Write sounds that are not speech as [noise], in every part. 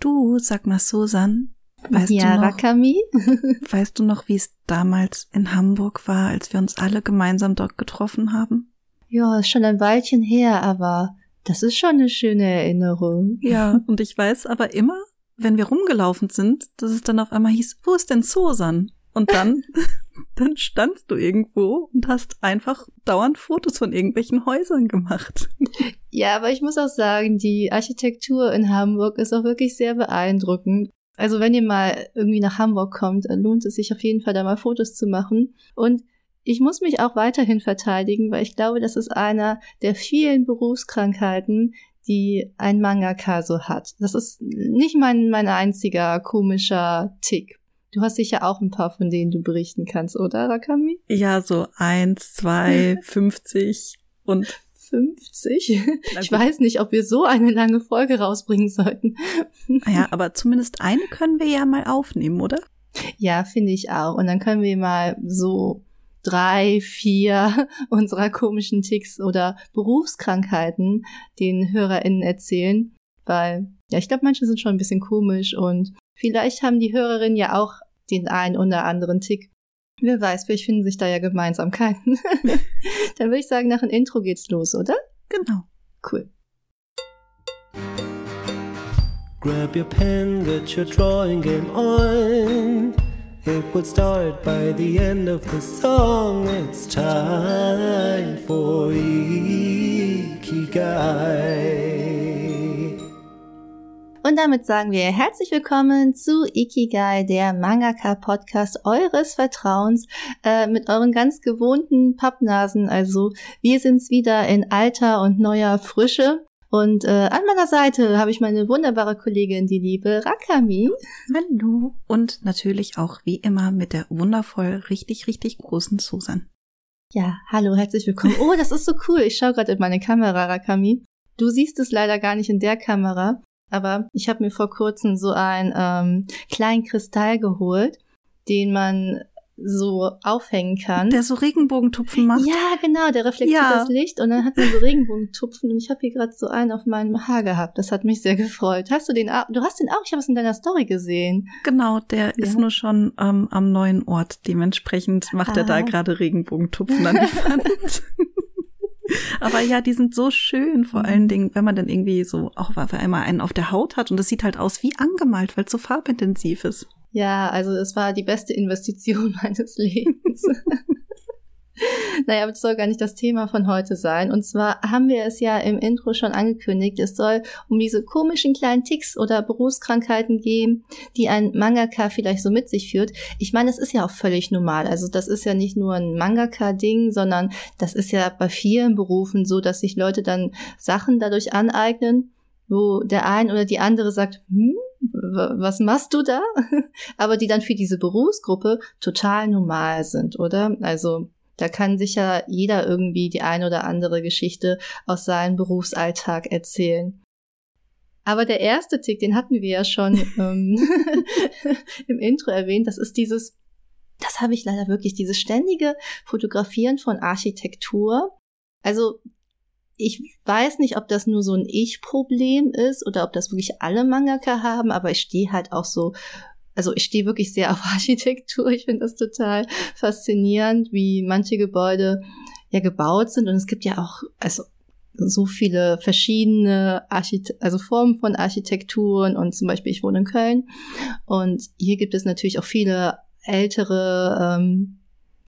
Du, sag mal, Susan, weißt ja, du noch, Rakami? [laughs] weißt du noch, wie es damals in Hamburg war, als wir uns alle gemeinsam dort getroffen haben? Ja, ist schon ein Weilchen her, aber das ist schon eine schöne Erinnerung. Ja, [laughs] und ich weiß aber immer, wenn wir rumgelaufen sind, dass es dann auf einmal hieß, wo ist denn Susan? Und dann, [laughs] dann standst du irgendwo und hast einfach dauernd Fotos von irgendwelchen Häusern gemacht. Ja, aber ich muss auch sagen, die Architektur in Hamburg ist auch wirklich sehr beeindruckend. Also wenn ihr mal irgendwie nach Hamburg kommt, dann lohnt es sich auf jeden Fall da mal Fotos zu machen. Und ich muss mich auch weiterhin verteidigen, weil ich glaube, das ist einer der vielen Berufskrankheiten, die ein Mangaka so hat. Das ist nicht mein, mein einziger komischer Tick. Du hast sicher auch ein paar, von denen du berichten kannst, oder, Rakami? Ja, so eins, zwei, [laughs] fünfzig und 50? Ich weiß nicht, ob wir so eine lange Folge rausbringen sollten. Ja, aber zumindest eine können wir ja mal aufnehmen, oder? Ja, finde ich auch. Und dann können wir mal so drei, vier [laughs] unserer komischen Ticks oder Berufskrankheiten den HörerInnen erzählen, weil, ja, ich glaube, manche sind schon ein bisschen komisch und vielleicht haben die Hörerinnen ja auch den einen oder anderen Tick. Wer weiß, vielleicht finden sich da ja Gemeinsamkeiten. [laughs] Dann würde ich sagen, nach dem Intro geht's los, oder? Genau. Cool. Grab your pen, get your drawing game on. It would start by the end of the song. It's time for Ikigai. Und damit sagen wir herzlich willkommen zu Ikigai, der Mangaka-Podcast eures Vertrauens, äh, mit euren ganz gewohnten Pappnasen. Also wir sind's wieder in alter und neuer Frische. Und äh, an meiner Seite habe ich meine wunderbare Kollegin, die liebe Rakami. Hallo. Und natürlich auch wie immer mit der wundervoll richtig, richtig großen Susan. Ja, hallo, herzlich willkommen. Oh, das ist so cool. Ich schaue gerade in meine Kamera, Rakami. Du siehst es leider gar nicht in der Kamera, aber ich habe mir vor kurzem so einen ähm, kleinen Kristall geholt, den man so aufhängen kann. Der so Regenbogentupfen macht. Ja, genau, der reflektiert Ja. das Licht und dann hat man so Regenbogentupfen und ich habe hier gerade so einen auf meinem Haar gehabt. Das hat mich sehr gefreut. Hast du den auch? Du hast den auch? Ich habe es in deiner Story gesehen. Genau, der Ja. ist nur schon ähm, am neuen Ort. Dementsprechend macht er da Ah. gerade Regenbogentupfen an die [laughs] Wand. [laughs] Aber ja, die sind so schön, vor allen Dingen, wenn man dann irgendwie so auch auf einmal einen auf der Haut hat und es sieht halt aus wie angemalt, weil es so farbintensiv ist. Ja, also es war die beste Investition [laughs] meines Lebens. [laughs] naja, aber das soll gar nicht das Thema von heute sein. Und zwar haben wir es ja im Intro schon angekündigt. Es soll um diese komischen kleinen Ticks oder Berufskrankheiten gehen, die ein Mangaka vielleicht so mit sich führt. Ich meine, das ist ja auch völlig normal. Also das ist ja nicht nur ein Mangaka-Ding, sondern das ist ja bei vielen Berufen so, dass sich Leute dann Sachen dadurch aneignen, wo der ein oder die andere sagt, hm, was machst du da? [laughs] Aber die dann für diese Berufsgruppe total normal sind, oder? Also da kann sicher jeder irgendwie die ein oder andere Geschichte aus seinem Berufsalltag erzählen. Aber der erste Tick, den hatten wir ja schon [laughs] ähm, [laughs] im Intro erwähnt, das ist dieses, das habe ich leider wirklich, dieses ständige Fotografieren von Architektur. Also ich weiß nicht, ob das nur so ein Ich-Problem ist oder ob das wirklich alle Mangaka haben, aber ich stehe halt auch so, also ich stehe wirklich sehr auf [laughs] Architektur. Ich finde das total faszinierend, wie manche Gebäude ja gebaut sind. Und es gibt ja auch, also so viele verschiedene Archite also Formen von Architekturen und zum Beispiel ich wohne in Köln und hier gibt es natürlich auch viele ältere ähm,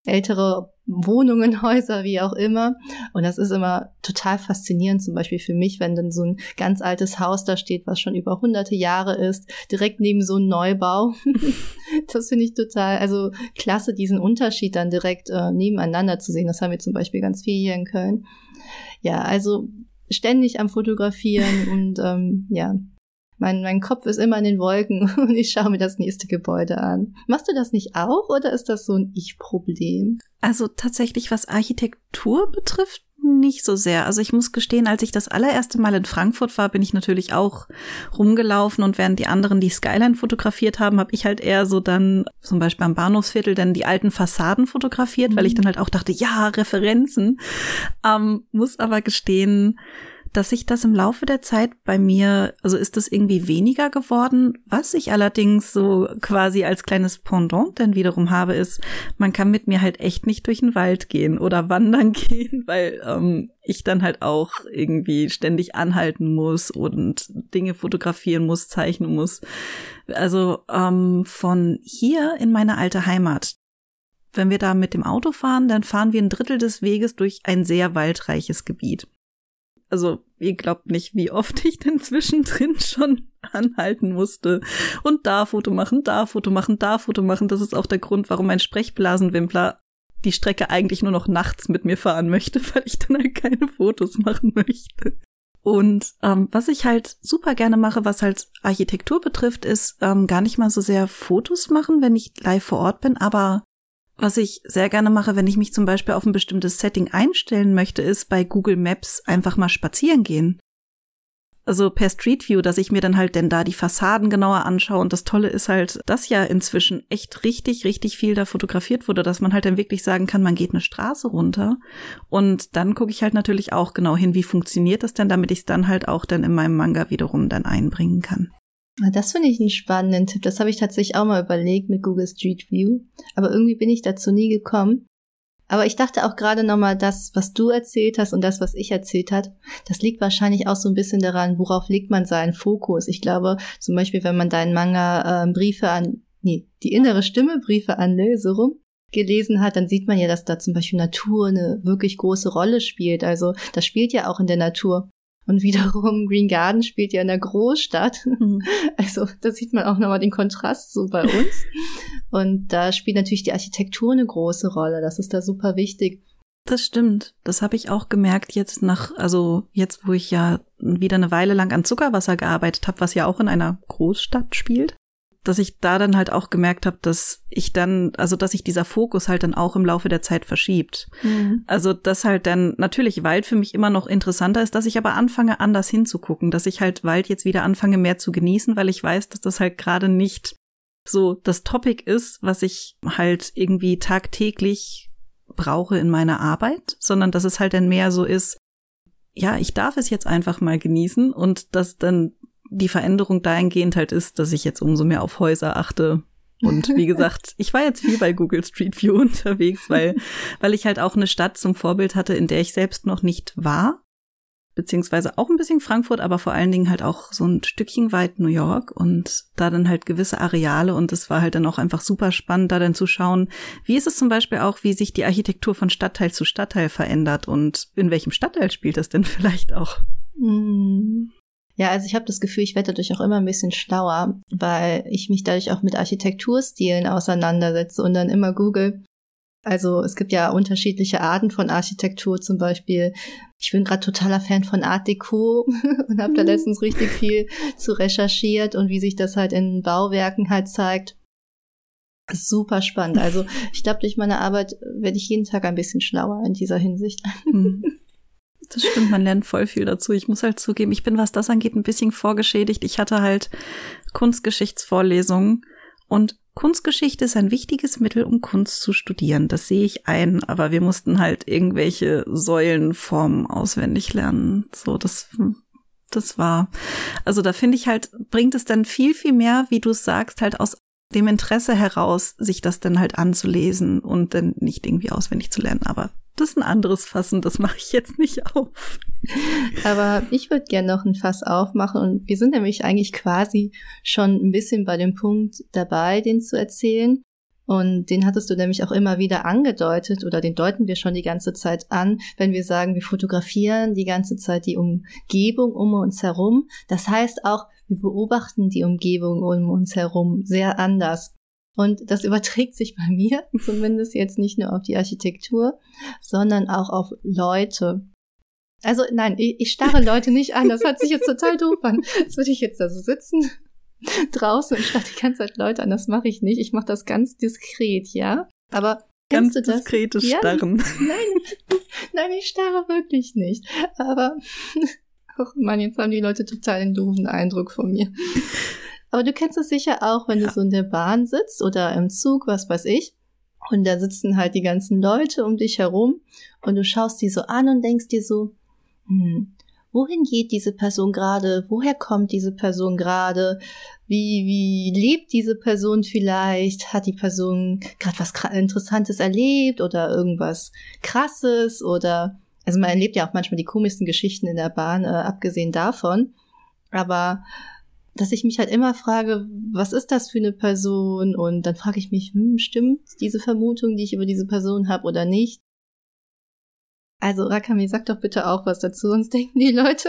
ältere Wohnungen, [laughs] Häuser, wie auch immer. Und das ist immer total faszinierend, zum Beispiel für mich, wenn dann so ein ganz altes Haus da steht, was schon über hunderte Jahre ist, direkt neben so einem Neubau. [laughs] das finde ich total, also klasse, diesen Unterschied dann direkt äh, nebeneinander zu sehen. Das haben wir zum Beispiel ganz viel hier in Köln. Ja, also ständig am Fotografieren und ähm, ja, mein, mein Kopf ist immer in den Wolken [laughs] und ich schaue mir das nächste Gebäude an. Machst du das nicht auch oder ist das so ein Ich-Problem? Also tatsächlich, was Architektur betrifft, nicht so sehr. Also ich muss gestehen, als ich das allererste Mal in Frankfurt war, bin ich natürlich auch rumgelaufen und während die anderen die Skyline fotografiert haben, habe ich halt eher so dann zum Beispiel am Bahnhofsviertel dann die alten Fassaden fotografiert, weil ich dann halt auch dachte, ja, Referenzen. Ähm, muss aber gestehen, dass sich das im Laufe der Zeit bei mir, also ist das irgendwie weniger geworden. Was ich allerdings so quasi als kleines Pendant dann wiederum habe, ist, man kann mit mir halt echt nicht durch den Wald gehen oder [laughs] wandern gehen, weil ähm, ich dann halt auch irgendwie ständig anhalten muss und Dinge fotografieren muss, zeichnen muss. Also ähm, von hier in meine alte Heimat, wenn wir da mit dem Auto fahren, dann fahren wir ein Drittel des Weges durch ein sehr waldreiches Gebiet also ihr glaubt nicht, wie oft ich denn zwischendrin [laughs] schon anhalten musste und da Foto machen, da Foto machen, da Foto machen. Das ist auch der Grund, warum mein Sprechblasenwimpler die Strecke eigentlich nur noch nachts mit mir fahren möchte, [laughs] weil ich dann halt keine Fotos machen möchte. Und ähm, was ich halt super gerne mache, was halt Architektur betrifft, ist ähm, gar nicht mal so sehr Fotos machen, wenn ich live vor Ort bin, aber was ich sehr gerne mache, wenn ich mich zum Beispiel auf ein bestimmtes Setting einstellen möchte, ist bei Google Maps einfach mal spazieren gehen. Also per Street View, dass ich mir dann halt denn da die Fassaden genauer anschaue. Und das Tolle ist halt, dass ja inzwischen echt richtig, richtig viel da fotografiert wurde, dass man halt dann wirklich sagen kann, man geht eine Straße runter. Und dann gucke ich halt natürlich auch genau hin, wie funktioniert das denn, damit ich es dann halt auch dann in meinem Manga wiederum dann einbringen kann. Das finde ich einen spannenden Tipp. Das habe ich tatsächlich auch mal überlegt mit Google Street View. Aber irgendwie bin ich dazu nie gekommen. Aber ich dachte auch gerade nochmal, das, was du erzählt hast und das, was ich erzählt hat, das liegt wahrscheinlich auch so ein bisschen daran, worauf legt man seinen Fokus. Ich glaube, zum Beispiel, wenn man deinen Manga äh, Briefe an, nee, die innere Stimme Briefe an Lil, rum, gelesen hat, dann sieht man ja, dass da zum Beispiel Natur eine wirklich große Rolle spielt. Also das spielt ja auch in der Natur. Und wiederum [laughs] Green Garden spielt ja in der Großstadt. Mhm. [laughs] Also da sieht man auch nochmal den Kontrast so bei uns. [laughs] Und da spielt natürlich die Architektur eine große Rolle. Das ist da super wichtig. Das stimmt. Das habe ich auch gemerkt jetzt nach, also jetzt, wo ich ja wieder eine Weile lang an Zuckerwasser gearbeitet habe, was ja auch in einer Großstadt spielt dass ich da dann halt auch gemerkt habe, dass ich dann, also dass sich dieser Fokus halt dann auch im Laufe der Zeit verschiebt. Mhm. Also dass halt dann natürlich Wald für mich immer noch interessanter ist, dass ich aber anfange anders hinzugucken, dass ich halt Wald jetzt wieder anfange mehr zu genießen, weil ich weiß, dass das halt gerade nicht so das Topic ist, was ich halt irgendwie tagtäglich brauche in meiner Arbeit, sondern dass es halt dann mehr so ist, ja, ich darf es jetzt einfach mal genießen und dass dann die Veränderung dahingehend halt ist, dass ich jetzt umso mehr auf Häuser achte. Und wie [laughs] gesagt, ich war jetzt viel bei Google Street View [laughs] unterwegs, weil, weil ich halt auch eine Stadt zum Vorbild hatte, in der ich selbst noch nicht war. Beziehungsweise auch ein bisschen Frankfurt, aber vor allen Dingen halt auch so ein Stückchen weit New York und da dann halt gewisse Areale und es war halt dann auch einfach super spannend, da dann zu schauen, wie ist es zum Beispiel auch, wie sich die Architektur von Stadtteil zu Stadtteil verändert und in welchem Stadtteil spielt das denn [laughs] vielleicht auch? Mm. Ja, also ich habe das Gefühl, ich werde dadurch auch immer ein bisschen schlauer, weil ich mich dadurch auch mit Architekturstilen auseinandersetze und dann immer google. Also es gibt ja unterschiedliche Arten von Architektur, zum Beispiel. Ich bin gerade totaler Fan von Art Deco [laughs] und habe da mhm. letztens richtig viel zu recherchiert und wie sich das halt in Bauwerken halt zeigt. Super spannend. Also [laughs] ich glaube, durch meine Arbeit werde ich jeden Tag ein bisschen schlauer in dieser Hinsicht. [laughs] Das stimmt, man lernt voll viel dazu. Ich muss halt zugeben, ich bin, was das angeht, ein bisschen vorgeschädigt. Ich hatte halt Kunstgeschichtsvorlesungen und Kunstgeschichte ist ein wichtiges Mittel, um Kunst zu studieren. Das sehe ich ein, aber wir mussten halt irgendwelche Säulenformen auswendig lernen. So, das, das war. Also da finde ich halt, bringt es dann viel, viel mehr, wie du es sagst, halt aus dem Interesse heraus, sich das dann halt anzulesen und dann nicht irgendwie auswendig zu lernen. Aber das ist ein anderes Fassen, das mache ich jetzt nicht auf. Aber ich würde gerne noch ein Fass aufmachen und wir sind nämlich eigentlich quasi schon ein bisschen bei dem Punkt dabei, den zu erzählen. Und den hattest du nämlich auch immer wieder angedeutet oder den deuten wir schon die ganze Zeit an, wenn wir sagen, wir fotografieren die ganze Zeit die Umgebung um uns herum. Das heißt auch, wir beobachten die Umgebung um uns herum sehr anders. Und das überträgt sich bei mir, [laughs] zumindest jetzt nicht nur auf die Architektur, sondern auch auf Leute. Also nein, ich, ich starre [laughs] Leute nicht an. Das hört sich jetzt total doof an. Jetzt würde ich jetzt da so sitzen [laughs] draußen und starre die ganze Zeit Leute an. Das mache ich nicht. Ich mache das ganz diskret, ja. Aber ganz du das? diskretes ja, Starren. Nein, nein, ich starre wirklich nicht. Aber oh Mann, jetzt haben die Leute total den doofen Eindruck von mir. Aber du kennst es sicher auch, wenn ja. du so in der Bahn sitzt oder im Zug, was weiß ich. Und da sitzen halt die ganzen Leute um dich herum. Und du schaust die so an und denkst dir so, hm, wohin geht diese Person gerade, woher kommt diese Person gerade, wie, wie lebt diese Person vielleicht, hat die Person gerade was Interessantes erlebt oder irgendwas Krasses? Oder, also man erlebt ja auch manchmal die komischsten Geschichten in der Bahn, äh, abgesehen davon, aber dass ich mich halt immer frage, was ist das für eine Person? Und dann frage ich mich, hm, stimmt diese Vermutung, die ich über diese Person habe oder nicht? Also Rakami, sag doch bitte auch was dazu, sonst [laughs] denken die Leute,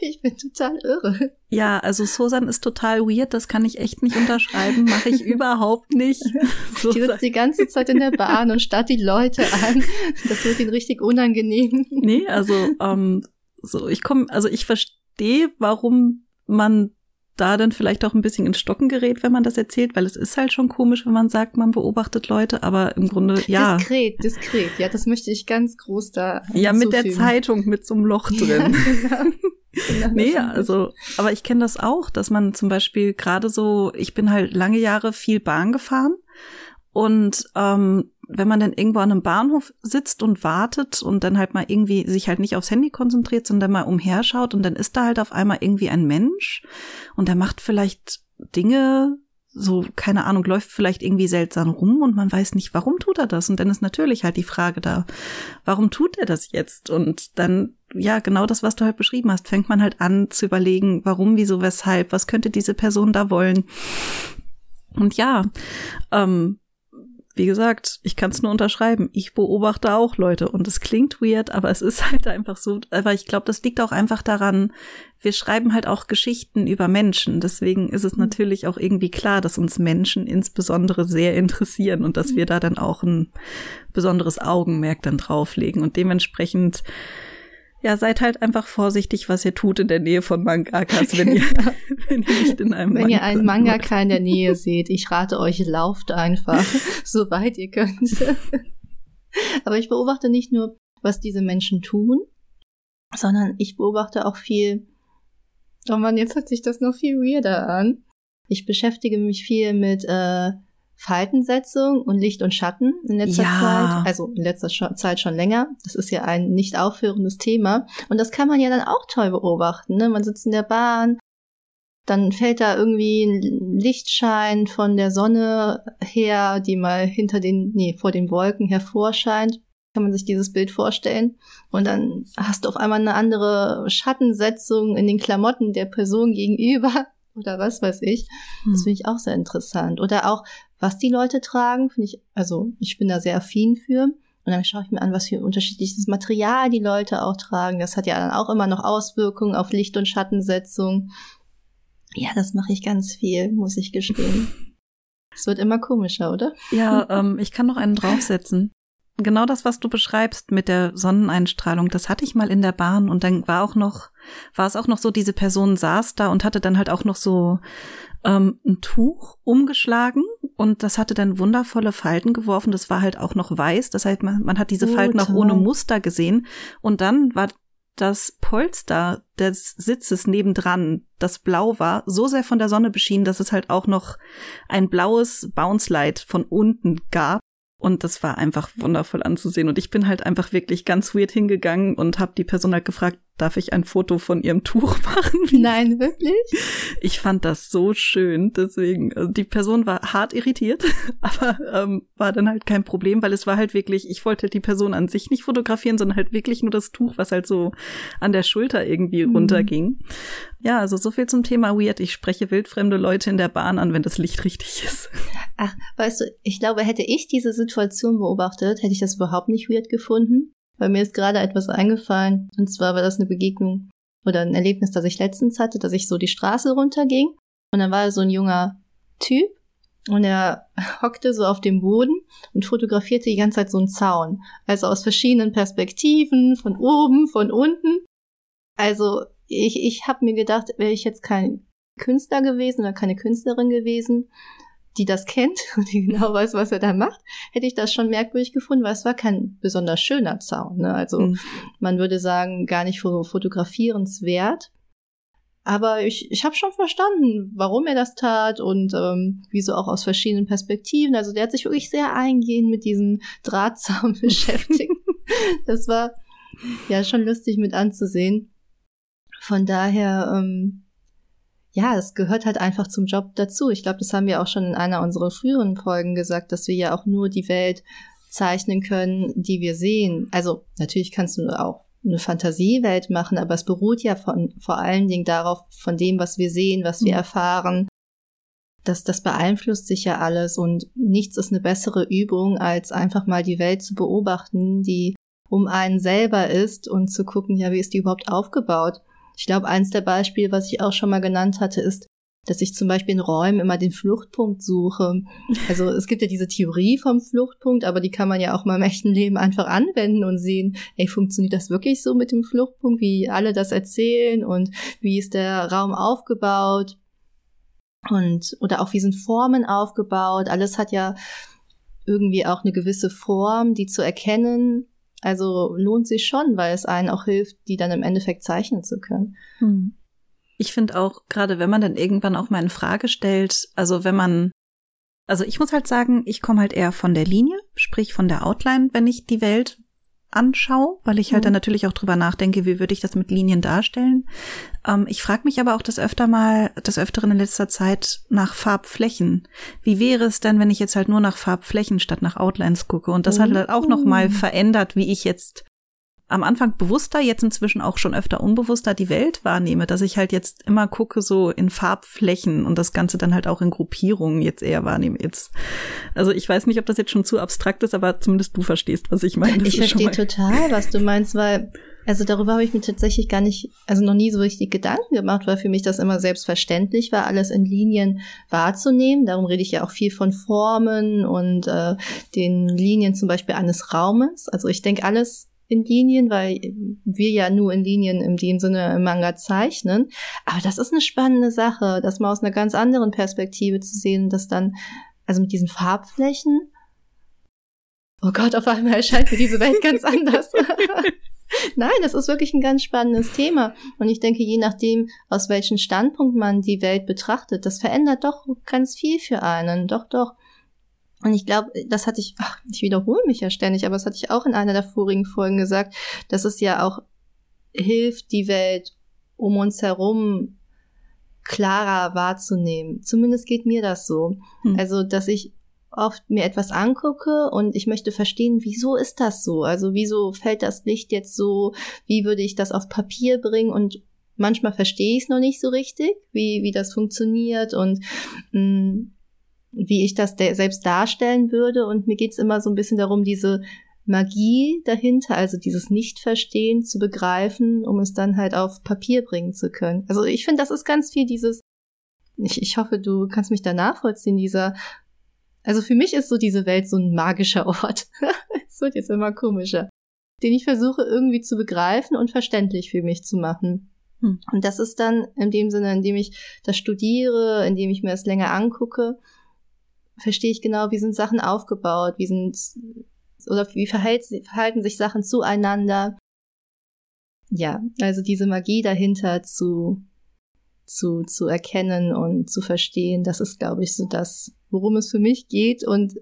ich bin total irre. Ja, also Susan ist total weird, das kann ich echt nicht unterschreiben, mache ich [laughs] überhaupt nicht. [laughs] Die sitzt die ganze Zeit in der Bahn und starrt die Leute an. Das wird ihnen richtig unangenehm. Nee, also ähm, so ich komme, also ich verstehe, warum man da dann vielleicht auch ein bisschen ins Stocken gerät, wenn man das erzählt, weil es ist halt schon komisch, wenn man sagt, man beobachtet Leute, aber im Grunde, ja. Diskret, diskret, ja, das möchte ich ganz groß da. Ja, mit der Zeitung mit so einem Loch drin. [laughs] Ja, genau. [laughs] Genau, nee, also, aber ich kenne das auch, dass man zum Beispiel gerade so, ich bin halt lange Jahre viel Bahn gefahren und ähm, wenn man dann irgendwo an einem Bahnhof sitzt und wartet und dann halt mal irgendwie sich halt nicht aufs Handy konzentriert, sondern mal umherschaut und dann ist da halt auf einmal irgendwie ein Mensch und der macht vielleicht Dinge, so, keine Ahnung, läuft vielleicht irgendwie seltsam rum und man weiß nicht, warum tut er das? Und dann ist natürlich halt die Frage da, warum tut er das jetzt? Und dann, ja, genau das, was du halt beschrieben hast, fängt man halt an zu überlegen, warum, wieso, weshalb, was könnte diese Person da wollen? Und ja, ähm, wie gesagt, ich kann es nur unterschreiben. Ich beobachte auch Leute und es klingt weird, aber es ist halt einfach so. Aber ich glaube, das liegt auch einfach daran, wir schreiben halt auch Geschichten über Menschen. Deswegen ist es mhm. natürlich auch irgendwie klar, dass uns Menschen insbesondere sehr interessieren und dass wir da dann auch ein besonderes Augenmerk dann drauflegen. Und dementsprechend ja, seid halt einfach vorsichtig, was ihr tut in der Nähe von Mangakas, wenn ihr, [laughs] [laughs] wenn ihr nicht in einem Wenn Manga ihr einen Mangaka in der Nähe seht, ich rate euch, lauft einfach, [laughs] so weit ihr könnt. Aber ich beobachte nicht nur, was diese Menschen tun, sondern ich beobachte auch viel, oh man, jetzt hört sich das noch viel weirder an. Ich beschäftige mich viel mit äh, Faltensetzung und Licht und Schatten in letzter ja. Zeit, also in letzter Zeit schon länger. Das ist ja ein nicht aufhörendes Thema. Und das kann man ja dann auch toll beobachten. Ne? Man sitzt in der Bahn, dann fällt da irgendwie ein Lichtschein von der Sonne her, die mal hinter den, nee, vor den Wolken hervorscheint. Kann man sich dieses Bild vorstellen. Und dann hast du auf einmal eine andere Schattensetzung in den Klamotten der Person gegenüber oder was weiß ich. Das hm. finde ich auch sehr interessant. Oder auch, was die Leute tragen, finde ich, also ich bin da sehr affin für. Und dann schaue ich mir an, was für unterschiedliches Material die Leute auch tragen. Das hat ja dann auch immer noch Auswirkungen auf Licht- und Schattensetzung. Ja, das mache ich ganz viel, muss ich gestehen. [laughs] Es wird immer komischer, oder? Ja, ähm, ich kann noch einen draufsetzen genau das, was du beschreibst mit der Sonneneinstrahlung, das hatte ich mal in der Bahn und dann war auch noch, war es auch noch so, diese Person saß da und hatte dann halt auch noch so ähm, ein Tuch umgeschlagen und das hatte dann wundervolle Falten geworfen. Das war halt auch noch weiß. Das heißt, man, man hat diese Falten auch ohne Muster gesehen. Und dann war das Polster des Sitzes nebendran, das blau war, so sehr von der Sonne beschienen, dass es halt auch noch ein blaues Bounce Light von unten gab. Und das war einfach wundervoll anzusehen. Und ich bin halt einfach wirklich ganz weird hingegangen und habe die Person halt gefragt, darf ich ein Foto von ihrem Tuch [laughs] machen? Nein, wirklich? Ich fand das so schön. Deswegen, also die Person war hart irritiert, [laughs] aber ähm, war dann halt kein Problem, weil es war halt wirklich, ich wollte die Person an sich nicht fotografieren, sondern halt wirklich nur das Tuch, was halt so an der Schulter irgendwie mhm. runterging. Ja, also so viel zum Thema Weird. Ich spreche wildfremde Leute in der Bahn an, wenn das Licht richtig ist. Ach, weißt du, ich glaube, hätte ich diese Situation beobachtet, hätte ich das überhaupt nicht weird gefunden. Weil mir ist gerade etwas eingefallen. Und zwar war das eine Begegnung oder ein Erlebnis, das ich letztens hatte, dass ich so die Straße runterging. Und dann war so ein junger Typ und er [laughs] hockte so auf dem Boden und fotografierte die ganze Zeit so einen Zaun. Also aus verschiedenen Perspektiven, von oben, von unten. Also ich, ich habe mir gedacht, wäre ich jetzt kein Künstler gewesen oder keine Künstlerin gewesen, die das kennt [laughs] und die genau weiß, was er da macht, hätte ich das schon merkwürdig gefunden, weil es war kein besonders schöner Zaun. Ne? Also mhm. man würde sagen, gar nicht fotografierenswert. Aber ich, ich habe schon verstanden, warum er das tat und ähm, wieso auch aus verschiedenen Perspektiven. Also der hat sich wirklich sehr eingehend mit diesem Drahtzaun [laughs] beschäftigt. [laughs] Das war ja schon lustig mit anzusehen. Von daher, ähm, ja, es gehört halt einfach zum Job dazu. Ich glaube, das haben wir auch schon in einer unserer früheren Folgen gesagt, dass wir ja auch nur die Welt zeichnen können, die wir sehen. Also natürlich kannst du auch eine Fantasiewelt machen, aber es beruht ja von, vor allen Dingen darauf, von dem, was wir sehen, was wir mhm. erfahren. Das, das beeinflusst sich ja alles und nichts ist eine bessere Übung, als einfach mal die Welt zu beobachten, die um einen selber ist und zu gucken, ja, wie ist die überhaupt aufgebaut? Ich glaube, eins der Beispiele, was ich auch schon mal genannt hatte, ist, dass ich zum Beispiel in Räumen immer den Fluchtpunkt suche. Also es gibt ja diese Theorie vom Fluchtpunkt, aber die kann man ja auch mal im echten Leben einfach anwenden und sehen, ey, funktioniert das wirklich so mit dem Fluchtpunkt, wie alle das erzählen und wie ist der Raum aufgebaut und oder auch wie sind Formen aufgebaut. Alles hat ja irgendwie auch eine gewisse Form, die zu erkennen. Also lohnt sich schon, weil es einen auch hilft, die dann im Endeffekt zeichnen zu können. Hm. Ich finde auch, gerade wenn man dann irgendwann auch mal in Frage stellt, also wenn man, also ich muss halt sagen, ich komme halt eher von der Linie, sprich von der Outline, wenn ich die Welt anschaue, weil ich halt mhm. dann natürlich auch drüber nachdenke, wie würde ich das mit Linien darstellen. Ähm, ich frage mich aber auch das öfter mal, das öfteren in letzter Zeit nach Farbflächen. Wie wäre es denn, wenn ich jetzt halt nur nach Farbflächen statt nach Outlines gucke? Und das mhm. hat halt auch noch mal verändert, wie ich jetzt am Anfang bewusster, jetzt inzwischen auch schon öfter unbewusster die Welt wahrnehme, dass ich halt jetzt immer gucke so in Farbflächen und das Ganze dann halt auch in Gruppierungen jetzt eher wahrnehme. Jetzt, also ich weiß nicht, ob das jetzt schon zu abstrakt ist, aber zumindest du verstehst, was ich meine. Das ich verstehe total, was du meinst, weil also darüber habe ich mir tatsächlich gar nicht, also noch nie so richtig Gedanken gemacht, weil für mich das immer selbstverständlich war, alles in Linien wahrzunehmen. Darum rede ich ja auch viel von Formen und äh, den Linien zum Beispiel eines Raumes. Also ich denke alles in Linien, weil wir ja nur in Linien in dem Sinne im Manga zeichnen. Aber das ist eine spannende Sache, das mal aus einer ganz anderen Perspektive zu sehen, dass dann, also mit diesen Farbflächen, oh Gott, auf einmal erscheint mir diese Welt ganz [laughs] anders. [laughs] Nein, das ist wirklich ein ganz spannendes Thema. Und ich denke, je nachdem, aus welchem Standpunkt man die Welt betrachtet, das verändert doch ganz viel für einen. Doch, doch. Und ich glaube, das hatte ich, ach, ich wiederhole mich ja ständig, aber das hatte ich auch in einer der vorigen Folgen gesagt, dass es ja auch hilft, die Welt um uns herum klarer wahrzunehmen. Zumindest geht mir das so. Hm. Also, dass ich oft mir etwas angucke und ich möchte verstehen, wieso ist das so? Also, wieso fällt das Licht jetzt so? Wie würde ich das auf Papier bringen? Und manchmal verstehe ich es noch nicht so richtig, wie, wie das funktioniert und mh, mm, wie ich das selbst darstellen würde. Und mir geht's immer so ein bisschen darum, diese Magie dahinter, also dieses Nichtverstehen zu begreifen, um es dann halt auf Papier bringen zu können. Also ich finde, das ist ganz viel dieses, ich, ich hoffe, du kannst mich da nachvollziehen, dieser, also für mich ist so diese Welt so ein magischer [laughs] Ort. Es wird jetzt immer komischer. Den ich versuche irgendwie zu begreifen und verständlich für mich zu machen. Hm. Und das ist dann in dem Sinne, indem ich das studiere, indem ich mir das länger angucke, verstehe ich genau, wie sind Sachen aufgebaut, wie sind oder wie verhält, verhalten sich Sachen zueinander. Ja, also diese Magie dahinter zu, zu, zu erkennen und zu verstehen, das ist, glaube ich, so das, worum es für mich geht. Und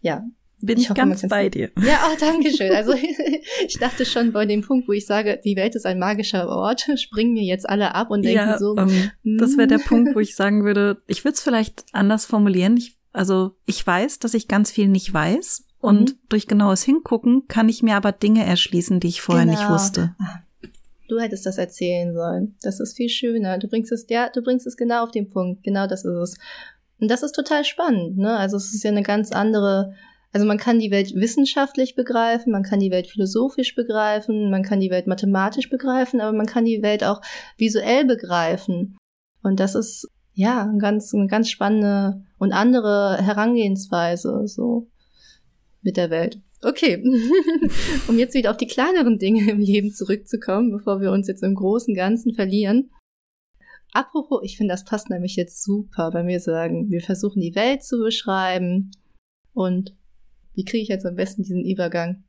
ja, bin ich, ich ganz bei dir. Ja, oh, danke schön. Also [laughs] [laughs] ich dachte schon bei dem Punkt, wo ich sage, die Welt ist ein magischer Ort, [laughs] springen mir jetzt alle ab und denken ja, so. Um, ähm, das wäre der Punkt, wo ich sagen würde, ich würde es vielleicht anders formulieren. Ich, also ich weiß, dass ich ganz viel nicht weiß. Und mhm. durch genaues Hingucken kann ich mir aber Dinge erschließen, die ich vorher genau. nicht wusste. Du hättest das erzählen sollen. Das ist viel schöner. Du bringst es, ja, du bringst es genau auf den Punkt. Genau das ist es. Und das ist total spannend, ne? Also es ist ja eine ganz andere also man kann die Welt wissenschaftlich begreifen, man kann die Welt philosophisch begreifen, man kann die Welt mathematisch begreifen, aber man kann die Welt auch visuell begreifen. Und das ist ja eine ganz, eine ganz spannende und andere Herangehensweise so mit der Welt. Okay, [laughs] um jetzt wieder auf die kleineren Dinge im Leben zurückzukommen, bevor wir uns jetzt im großen Ganzen verlieren. Apropos, ich finde, das passt nämlich jetzt super, wenn wir sagen, wir versuchen die Welt zu beschreiben und wie kriege ich jetzt am besten diesen Übergang?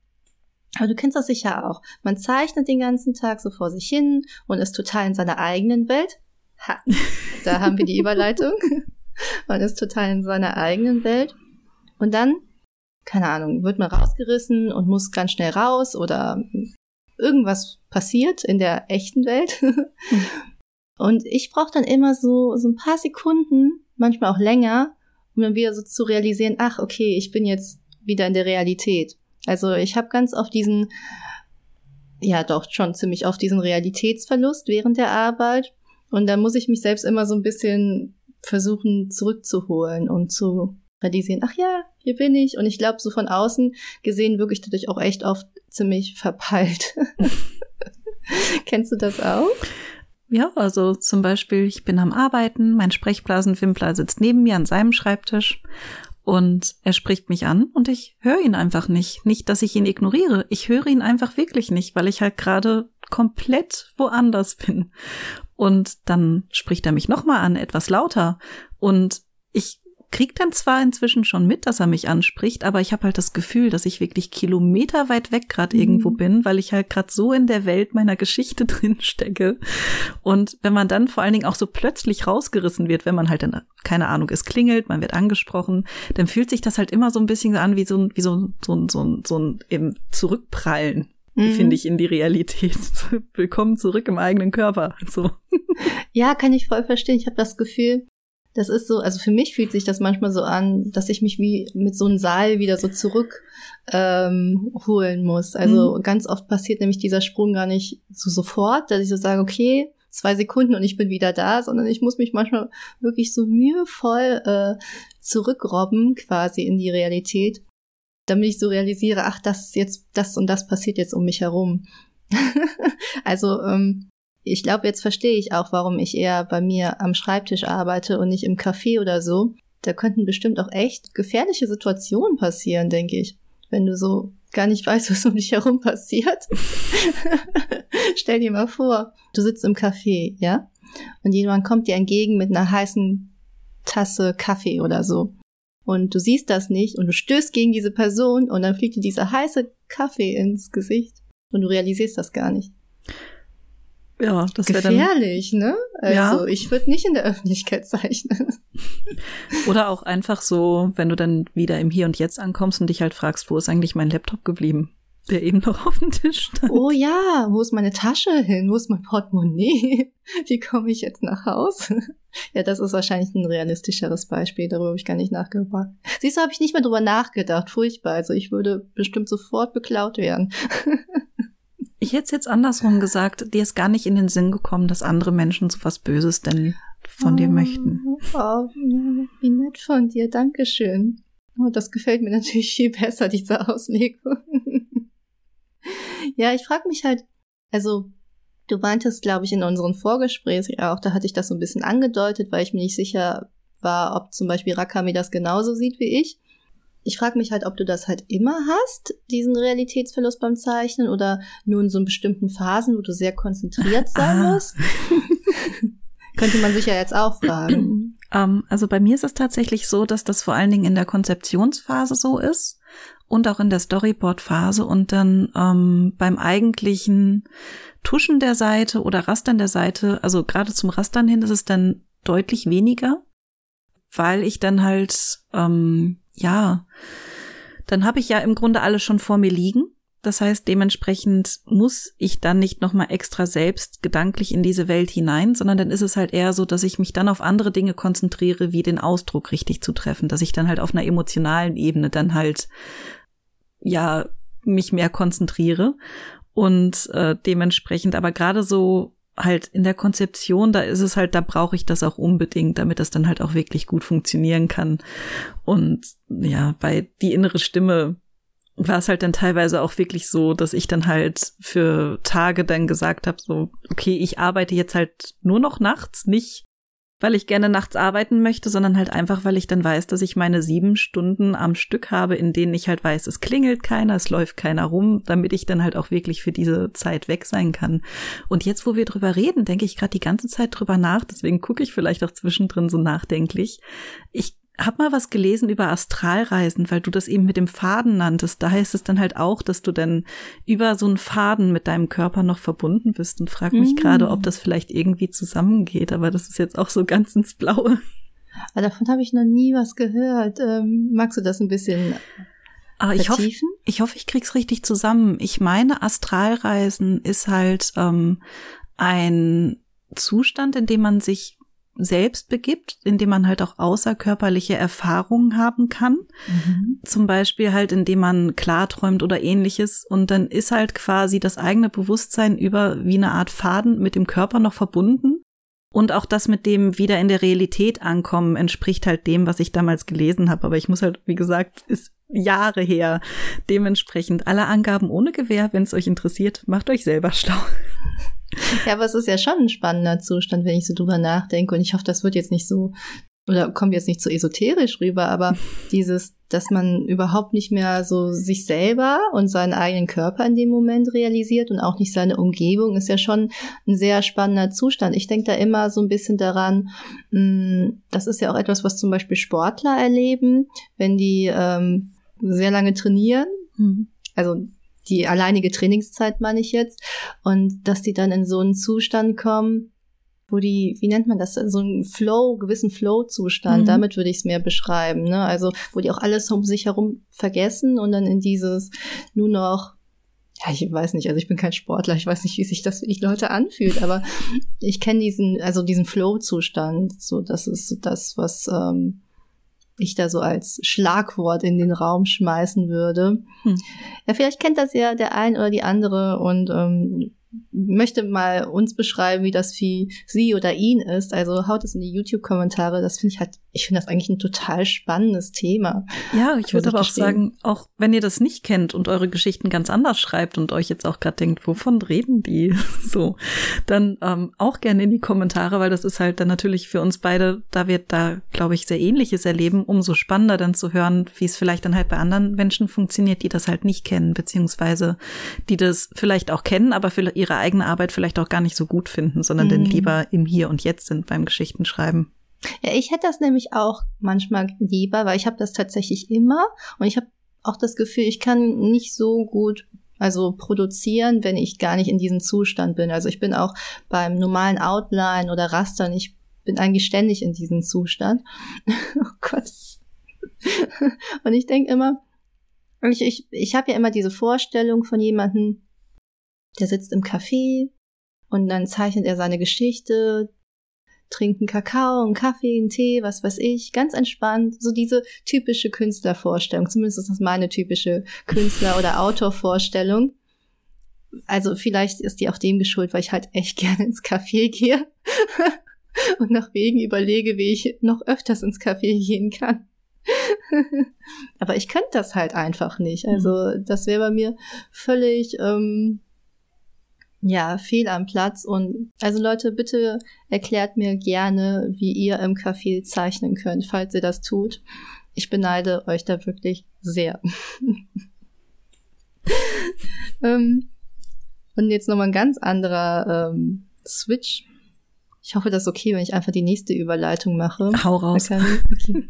Aber du kennst das sicher auch. Man zeichnet den ganzen Tag so vor sich hin und ist total in seiner eigenen Welt. Ha, da haben wir die [laughs] Überleitung. Man ist total in seiner eigenen Welt. Und dann, keine Ahnung, wird man rausgerissen und muss ganz schnell raus oder irgendwas passiert in der echten Welt. [laughs] Und ich brauche dann immer so, so ein paar Sekunden, manchmal auch länger, um dann wieder so zu realisieren, ach, okay, ich bin jetzt wieder in der Realität. Also ich habe ganz oft diesen, ja doch schon ziemlich oft diesen Realitätsverlust während der Arbeit. Und dann muss ich mich selbst immer so ein bisschen versuchen zurückzuholen und zu realisieren, ach ja, hier bin ich. Und ich glaube, so von außen gesehen wirklich dadurch auch echt oft ziemlich verpeilt. [laughs] Kennst du das auch? Ja, also zum Beispiel, ich bin am Arbeiten, mein Sprechblasenwimpler sitzt neben mir an seinem Schreibtisch und er spricht mich an und ich höre ihn einfach nicht. Nicht, dass ich ihn ignoriere, ich höre ihn einfach wirklich nicht, weil ich halt gerade komplett woanders bin. Und dann spricht er mich nochmal an, etwas lauter. Und ich krieg dann zwar inzwischen schon mit, dass er mich anspricht, aber ich habe halt das Gefühl, dass ich wirklich kilometerweit weg gerade mhm. irgendwo bin, weil ich halt gerade so in der Welt meiner Geschichte [laughs] drin stecke. Und wenn man dann vor allen Dingen auch so plötzlich rausgerissen wird, wenn man halt dann, keine Ahnung, es klingelt, man wird angesprochen, dann fühlt sich das halt immer so ein bisschen an wie so ein, wie so, so, so, so ein eben Zurückprallen mhm. finde ich, in die Realität. [laughs] Willkommen zurück im eigenen Körper. So. Ja, kann ich voll verstehen. Ich habe das Gefühl, das ist so, also für mich fühlt sich das manchmal so an, dass ich mich wie mit so einem Seil wieder so zurück ähm, holen muss. Also mhm. ganz oft passiert nämlich dieser Sprung gar nicht so sofort, dass ich so sage, okay, zwei Sekunden und ich bin wieder da, sondern ich muss mich manchmal wirklich so mühevoll äh, zurückrobben quasi in die Realität, damit ich so realisiere, ach, das jetzt, das und das passiert jetzt um mich herum. [laughs] also ähm, ich glaube, jetzt verstehe ich auch, warum ich eher bei mir am Schreibtisch arbeite und nicht im Café oder so. Da könnten bestimmt auch echt gefährliche Situationen passieren, denke ich. Wenn du so gar nicht weißt, [laughs] was um dich herum passiert. [laughs] Stell dir mal vor, du sitzt im Café, ja? Und jemand kommt dir entgegen mit einer heißen Tasse Kaffee oder so. Und du siehst das nicht und du stößt gegen diese Person und dann fliegt dir dieser heiße Kaffee ins Gesicht und du realisierst das gar nicht. Ja, das wäre dann. Gefährlich, ne? Also ja. ich würde nicht in der Öffentlichkeit [laughs] zeichnen. Oder auch einfach so, wenn du dann wieder im Hier und Jetzt ankommst und dich halt fragst, wo ist eigentlich mein Laptop geblieben? Der eben noch [laughs] auf dem Tisch stand. Oh ja, wo ist meine Tasche hin? Wo ist mein Portemonnaie? [laughs] Wie komme ich jetzt nach Hause? Ja, das ist wahrscheinlich ein realistischeres Beispiel, darüber habe ich gar nicht nachgedacht. Siehst du, habe ich nicht mehr drüber nachgedacht. Furchtbar. Also ich würde bestimmt sofort beklaut werden. Ich hätte es jetzt andersrum gesagt, dir ist gar nicht in den Sinn gekommen, dass andere Menschen so was Böses denn von oh, dir möchten. Oh, wie nett von dir, Dankeschön. Oh, das gefällt mir natürlich viel besser, diese Auslegung. [laughs] ja, ich frage mich halt, also du meintest, glaube ich, in unseren Vorgesprächen auch, da hatte ich das so ein bisschen angedeutet, weil ich mir nicht sicher war, ob zum Beispiel Rakami das genauso sieht wie ich. Ich frage mich halt, ob du das halt immer hast, diesen Realitätsverlust beim Zeichnen oder nur in so bestimmten Phasen, wo du sehr konzentriert [laughs] sein ah. musst. [laughs] Könnte man sich ja jetzt auch fragen. Um, [clears throat] ähm, also bei mir ist es tatsächlich so, dass das vor allen Dingen in der Konzeptionsphase so ist und auch in der Storyboard-Phase und dann ähm, beim eigentlichen Tuschen der Seite oder Rastern der Seite, also gerade zum Rastern hin ist es dann deutlich weniger, weil ich dann halt ähm, ja, dann habe ich ja im Grunde alles schon vor mir liegen. Das heißt, dementsprechend muss ich dann nicht nochmal extra selbst gedanklich in diese Welt hinein, sondern dann ist es halt eher so, dass ich mich dann auf andere Dinge konzentriere, wie den Ausdruck richtig zu treffen, dass ich dann halt auf einer emotionalen Ebene dann halt, ja, mich mehr konzentriere und äh, dementsprechend aber gerade so halt in der Konzeption, da ist es halt, da brauche ich das auch unbedingt, damit das dann halt auch wirklich gut funktionieren kann. Und ja, bei die innere Stimme war es halt dann teilweise auch wirklich so, dass ich dann halt für Tage dann gesagt habe, so, okay, ich arbeite jetzt halt nur noch nachts, nicht weil ich gerne nachts arbeiten möchte, sondern halt einfach, weil ich dann weiß, dass ich meine sieben Stunden am Stück habe, in denen ich halt weiß, es klingelt keiner, es läuft keiner rum, damit ich dann halt auch wirklich für diese Zeit weg sein kann. Und jetzt, wo wir drüber reden, denke ich gerade die ganze Zeit drüber nach, deswegen gucke ich vielleicht auch zwischendrin so nachdenklich. Ich hab mal was gelesen über Astralreisen, weil du das eben mit dem Faden nanntest. Da heißt es dann halt auch, dass du dann über so einen Faden mit deinem Körper noch verbunden bist und frag mich mm. gerade, ob das vielleicht irgendwie zusammengeht. Aber das ist jetzt auch so ganz ins Blaue. Aber davon habe ich noch nie was gehört. Ähm, magst du das ein bisschen Aber ich hoffe, ich hoffe, ich krieg's richtig zusammen. Ich meine, Astralreisen ist halt ähm, ein Zustand, in dem man sich selbst begibt, indem man halt auch außerkörperliche Erfahrungen haben kann. Mhm. Zum Beispiel halt, indem man klarträumt oder ähnliches. Und dann ist halt quasi das eigene Bewusstsein über wie eine Art Faden mit dem Körper noch verbunden. Und auch das mit dem wieder in der Realität ankommen entspricht halt dem, was ich damals gelesen habe. Aber ich muss halt, wie gesagt, ist Jahre her. Dementsprechend alle Angaben ohne Gewehr. Wenn es euch interessiert, macht euch selber schlau. Ja, aber es ist ja schon ein spannender Zustand, wenn ich so drüber nachdenke. Und ich hoffe, das wird jetzt nicht so, oder kommt jetzt nicht so esoterisch rüber, aber [laughs] dieses, dass man überhaupt nicht mehr so sich selber und seinen eigenen Körper in dem Moment realisiert und auch nicht seine Umgebung, ist ja schon ein sehr spannender Zustand. Ich denke da immer so ein bisschen daran, mm, das ist ja auch etwas, was zum Beispiel Sportler erleben, wenn die ähm, sehr lange trainieren. Mhm. Also die alleinige Trainingszeit meine ich jetzt, und dass die dann in so einen Zustand kommen, wo die, wie nennt man das, so einen Flow, gewissen Flow-Zustand, mhm. damit würde ich es mehr beschreiben, ne? Also, wo die auch alles um sich herum vergessen und dann in dieses nur noch ja, ich weiß nicht, also ich bin kein Sportler, ich weiß nicht, wie sich das für die Leute anfühlt, aber [laughs] ich kenne diesen, also diesen Flow-Zustand, so das ist so das, was ähm, ich da so als Schlagwort in den Raum schmeißen würde. Hm. Ja, vielleicht kennt das ja der ein oder die andere und ähm, möchte mal uns beschreiben, wie das für sie oder ihn ist. Also haut es in die YouTube-Kommentare. Das finde ich halt, ich finde das eigentlich ein total spannendes Thema. Ja, ich würde aber auch sagen, auch wenn ihr das nicht kennt und eure Geschichten ganz anders schreibt und euch jetzt auch gerade denkt, wovon reden die [laughs] so, dann ähm, auch gerne in die Kommentare, weil das ist halt dann natürlich für uns beide, da wir da, glaube ich, sehr ähnliches erleben, umso spannender dann zu hören, wie es vielleicht dann halt bei anderen Menschen funktioniert, die das halt nicht kennen, beziehungsweise die das vielleicht auch kennen, aber für ihre eigene Arbeit vielleicht auch gar nicht so gut finden, sondern mhm. dann lieber im Hier und Jetzt sind beim Geschichtenschreiben. Ja, ich hätte das nämlich auch manchmal lieber, weil ich habe das tatsächlich immer und ich habe auch das Gefühl, ich kann nicht so gut also produzieren, wenn ich gar nicht in diesem Zustand bin. Also ich bin auch beim normalen Outline oder Rastern, ich bin eigentlich ständig in diesem Zustand. [laughs] oh Gott. und ich denke immer, ich, ich, ich habe ja immer diese Vorstellung von jemandem, der sitzt im Café und dann zeichnet er seine Geschichte, trinkt einen Kakao, einen Kaffee, einen Tee, was weiß ich, ganz entspannt. So diese typische Künstlervorstellung. Zumindest ist das meine typische Künstler- oder Autorvorstellung. Also vielleicht ist die auch dem geschuld, weil ich halt echt [laughs] gerne ins Café gehe [laughs] und nach Wegen überlege, wie ich noch öfters ins Café gehen kann. [laughs] Aber ich könnte das halt einfach nicht. Also mhm. das wäre bei mir völlig ähm, ja, fehl am Platz. Und also Leute, bitte erklärt mir gerne, wie ihr im Café zeichnen könnt, falls ihr das tut. Ich beneide euch da wirklich sehr. [laughs] ähm, und jetzt nochmal ein ganz anderer ähm, Switch. Ich hoffe, das ist okay, wenn ich einfach die nächste Überleitung mache. Hau raus. Okay.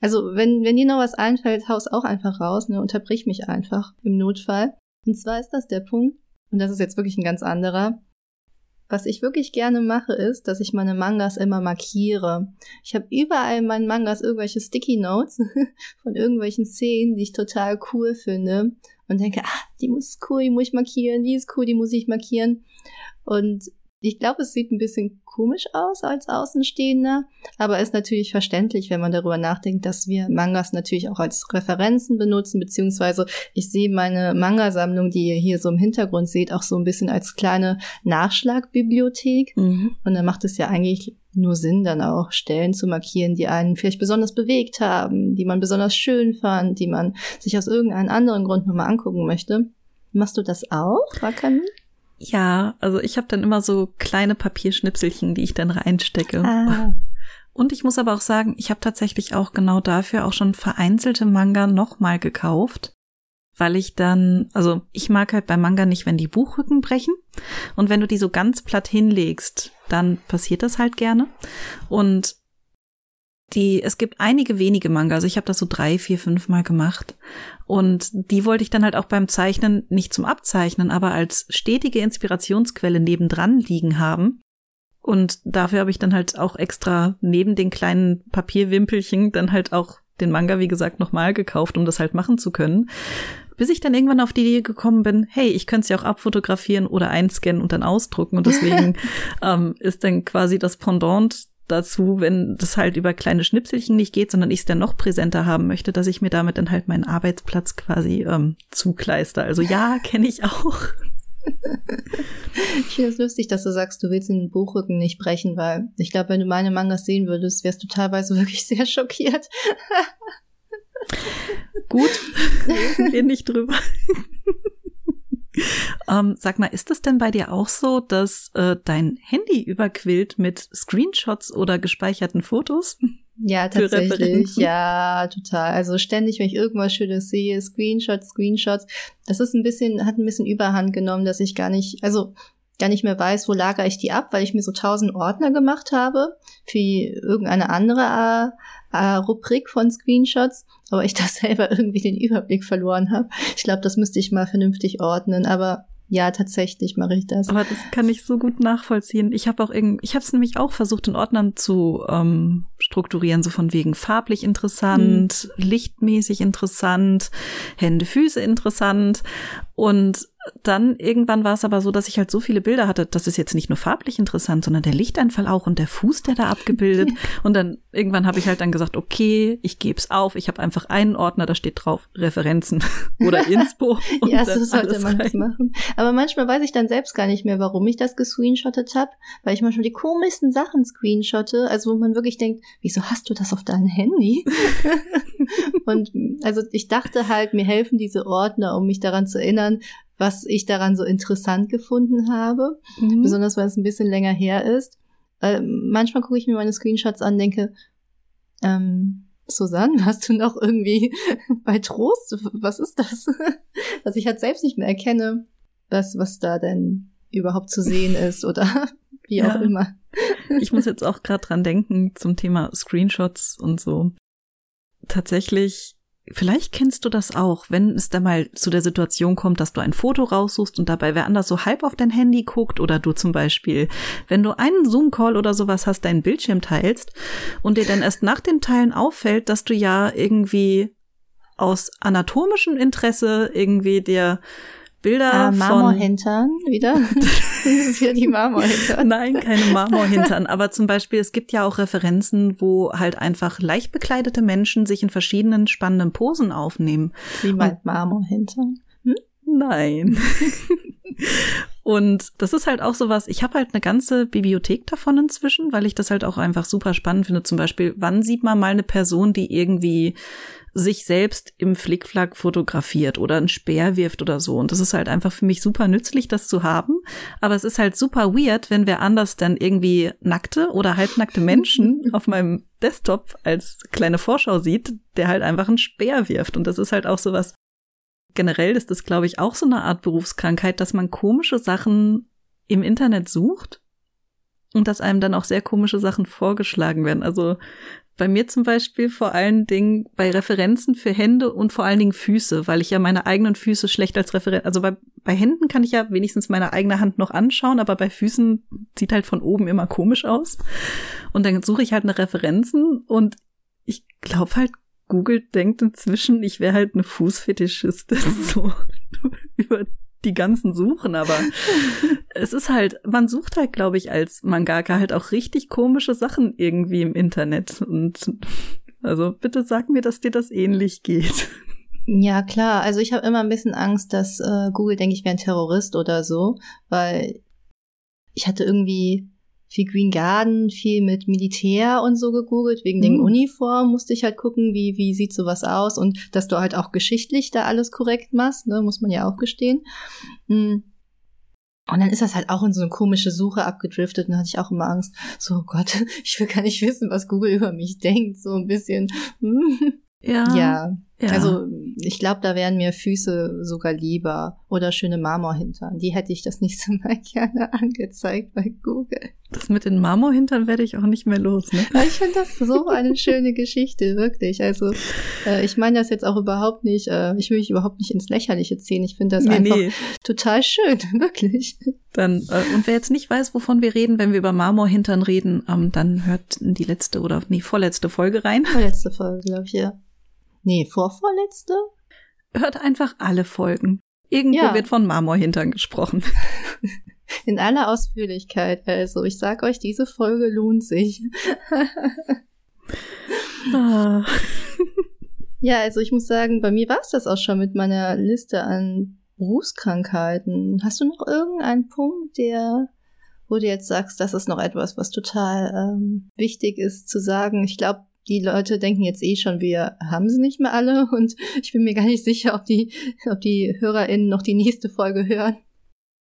Also, wenn, wenn dir noch was einfällt, haus auch einfach raus, ne? Unterbrich mich einfach im Notfall. Und zwar ist das der Punkt, und das ist jetzt wirklich ein ganz anderer. Was ich wirklich gerne mache, ist, dass ich meine Mangas immer markiere. Ich habe überall in meinen Mangas irgendwelche Sticky Notes [laughs] von irgendwelchen Szenen, die ich total cool finde und denke, ah, die muss cool, die muss ich markieren, die ist cool, die muss ich markieren. Und ich glaube, es sieht ein bisschen komisch aus als Außenstehender, aber ist natürlich verständlich, wenn man darüber nachdenkt, dass wir Mangas natürlich auch als Referenzen benutzen, beziehungsweise ich sehe meine Manga-Sammlung, die ihr hier so im Hintergrund seht, auch so ein bisschen als kleine Nachschlagbibliothek. Mhm. Und dann macht es ja eigentlich nur Sinn, dann auch Stellen zu markieren, die einen vielleicht besonders bewegt haben, die man besonders schön fand, die man sich aus irgendeinem anderen Grund nochmal angucken möchte. Machst du das auch, Wakami? Ja, also ich habe dann immer so kleine Papierschnipselchen, die ich dann reinstecke. Ah. Und ich muss aber auch sagen, ich habe tatsächlich auch genau dafür auch schon vereinzelte Manga nochmal gekauft, weil ich dann, also ich mag halt bei Manga nicht, wenn die Buchrücken brechen. Und wenn du die so ganz platt hinlegst, dann passiert das halt gerne. Und die, es gibt einige wenige Manga, also ich habe das so drei, vier, fünf Mal gemacht. Und die wollte ich dann halt auch beim Zeichnen nicht zum Abzeichnen, aber als stetige Inspirationsquelle nebendran liegen haben. Und dafür habe ich dann halt auch extra neben den kleinen Papierwimpelchen dann halt auch den Manga, wie gesagt, nochmal gekauft, um das halt machen zu können. Bis ich dann irgendwann auf die Idee gekommen bin, hey, ich könnte es ja auch abfotografieren oder einscannen und dann ausdrucken. Und deswegen [laughs] ähm, ist dann quasi das Pendant dazu, wenn das halt über kleine Schnipselchen nicht geht, sondern ich es dann noch präsenter haben möchte, dass ich mir damit dann halt meinen Arbeitsplatz quasi ähm, zukleister. Also ja, [laughs] kenne ich auch. Ich finde es lustig, dass du sagst, du willst den Buchrücken nicht brechen, weil ich glaube, wenn du meine Mangas sehen würdest, wärst du teilweise wirklich [laughs] sehr schockiert. Gut, wir nicht drüber. [laughs] [laughs] ähm, sag mal, ist das denn bei dir auch so, dass äh, dein Handy überquillt mit Screenshots oder gespeicherten Fotos? [laughs] Ja, tatsächlich. Ja, total. Also ständig, wenn ich irgendwas Schönes sehe, Screenshots, Screenshots. Das ist ein bisschen, hat ein bisschen Überhand genommen, dass ich gar nicht, also gar nicht mehr weiß, wo lagere ich die ab, weil ich mir so tausend Ordner gemacht habe für irgendeine andere äh, Rubrik von Screenshots, aber ich [laughs] da selber irgendwie den Überblick verloren habe. Ich glaube, das müsste ich mal vernünftig ordnen, aber ja, tatsächlich mache ich das. Aber das kann ich so gut nachvollziehen. Ich habe auch irgend, ich habe es nämlich auch versucht in Ordnern zu ähm, strukturieren, so von wegen farblich interessant, mhm. lichtmäßig interessant, Hände, Füße interessant und dann irgendwann war es aber so, dass ich halt so viele Bilder hatte, das ist jetzt nicht nur farblich interessant, sondern der Lichteinfall auch und der Fuß, der da abgebildet. [laughs] und dann irgendwann habe ich halt dann gesagt, okay, ich gebe es auf. Ich habe einfach einen Ordner, da steht drauf Referenzen [laughs] oder Inspo. [laughs] ja, so sollte man das machen. Aber manchmal weiß ich dann selbst gar nicht mehr, warum ich das gescreenshottet habe, weil ich manchmal die komischsten Sachen screenshotte, also wo man wirklich denkt, wieso hast du das auf deinem Handy? und also ich dachte halt, mir helfen diese Ordner, um mich daran zu erinnern, was ich daran so interessant gefunden habe, mhm. besonders weil es ein bisschen länger her ist. Äh, manchmal gucke ich mir meine Screenshots an, denke, ähm, Susanne, [laughs] hast du noch irgendwie [laughs] bei Trost? Was ist das? Dass [laughs] ich halt selbst nicht mehr erkenne, was, was da denn überhaupt zu sehen ist oder wie auch ja. immer. Ich muss jetzt auch gerade dran denken zum Thema Screenshots und so. Tatsächlich Vielleicht kennst du das auch, wenn es da mal zu der Situation kommt, dass du ein Foto raussuchst und dabei wer anders so halb auf dein Handy guckt oder du zum Beispiel, wenn du einen Zoom-Call oder sowas hast, deinen Bildschirm teilst und dir dann erst nach dem Teilen auffällt, dass du ja irgendwie aus anatomischem Interesse irgendwie der Bilder ah, Marmorhintern wieder. [laughs] das ist ja die Marmorhintern. Nein, keine Marmorhintern. Aber zum Beispiel, es gibt ja auch Referenzen, wo halt einfach leicht bekleidete Menschen sich in verschiedenen spannenden Posen aufnehmen. Sie meint Marmorhintern? Hm? Nein. [laughs] Und das ist halt auch sowas, ich habe halt eine ganze Bibliothek davon inzwischen, weil ich das halt auch einfach super spannend finde. Zum Beispiel, wann sieht man mal eine Person, die irgendwie sich selbst im Flickflack fotografiert oder einen Speer wirft oder so. Und das ist halt einfach für mich super nützlich, das zu haben. Aber es ist halt super weird, wenn wer anders dann irgendwie nackte oder halbnackte [laughs] Menschen auf meinem Desktop als kleine Vorschau sieht, der halt einfach einen Speer wirft. Und das ist halt auch sowas. Generell ist das, glaube ich, auch so eine Art Berufskrankheit, dass man komische Sachen im Internet sucht und dass einem dann auch sehr komische Sachen vorgeschlagen werden. Also bei mir zum Beispiel vor allen Dingen bei Referenzen für Hände und vor allen Dingen Füße, weil ich ja meine eigenen Füße schlecht als Referenz, also bei, bei Händen kann ich ja wenigstens meine eigene Hand noch anschauen, aber bei Füßen sieht halt von oben immer komisch aus. Und dann suche ich halt eine Referenzen und ich glaube halt, Google denkt inzwischen, ich wäre halt eine Fußfetischistin, [laughs] so [laughs] über die ganzen suchen, aber [laughs] es ist halt, man sucht halt, glaube ich, als Mangaka halt auch richtig komische Sachen irgendwie im Internet. Und also bitte sag mir, dass dir das ähnlich geht. Ja, klar. Also ich habe immer ein bisschen Angst, dass äh, Google denke ich wäre ein Terrorist oder so, weil ich hatte irgendwie viel Green Garden, viel mit Militär und so gegoogelt. Wegen mhm. den Uniformen musste ich halt gucken, wie, wie sieht sowas aus und dass du halt auch geschichtlich da alles korrekt machst, ne, muss man ja auch gestehen. Mhm. Und dann ist das halt auch in so eine komische Suche abgedriftet und dann hatte ich auch immer Angst, so oh Gott, [laughs] ich will gar nicht wissen, was Google über mich denkt, so ein bisschen. ja. Ja. Ja. Also ich glaube, da wären mir Füße sogar lieber oder schöne Marmorhintern. Die hätte ich das nächste [laughs] Mal gerne angezeigt bei Google. Das mit den Marmorhintern werde ich auch nicht mehr los. Ne? Ich finde das so eine schöne Geschichte, wirklich. Also äh, ich meine das jetzt auch überhaupt nicht, äh, ich will mich überhaupt nicht ins Lächerliche ziehen. Ich finde das nee, einfach nee. total schön, [laughs] wirklich. Dann, äh, und wer jetzt nicht weiß, wovon wir reden, wenn wir über Marmorhintern reden, ähm, dann hört in die letzte oder nee, vorletzte Folge rein. Vorletzte Folge, glaube ich, ja. Nee, vorvorletzte? Hört einfach alle Folgen. Irgendwo ja. wird von Marmorhintern gesprochen. [laughs] In aller Ausführlichkeit. Also, ich sag euch, diese Folge lohnt sich. ah. [laughs] Ja, also ich muss sagen, bei mir war es das auch schon mit meiner Liste an Berufskrankheiten. Hast du noch irgendeinen Punkt, der, wo du jetzt sagst, das ist noch etwas, was total ähm, wichtig ist zu sagen? Ich glaube, die Leute denken jetzt eh schon, wir haben sie nicht mehr alle [laughs] und ich bin mir gar nicht sicher, ob die, ob die HörerInnen noch die nächste Folge hören.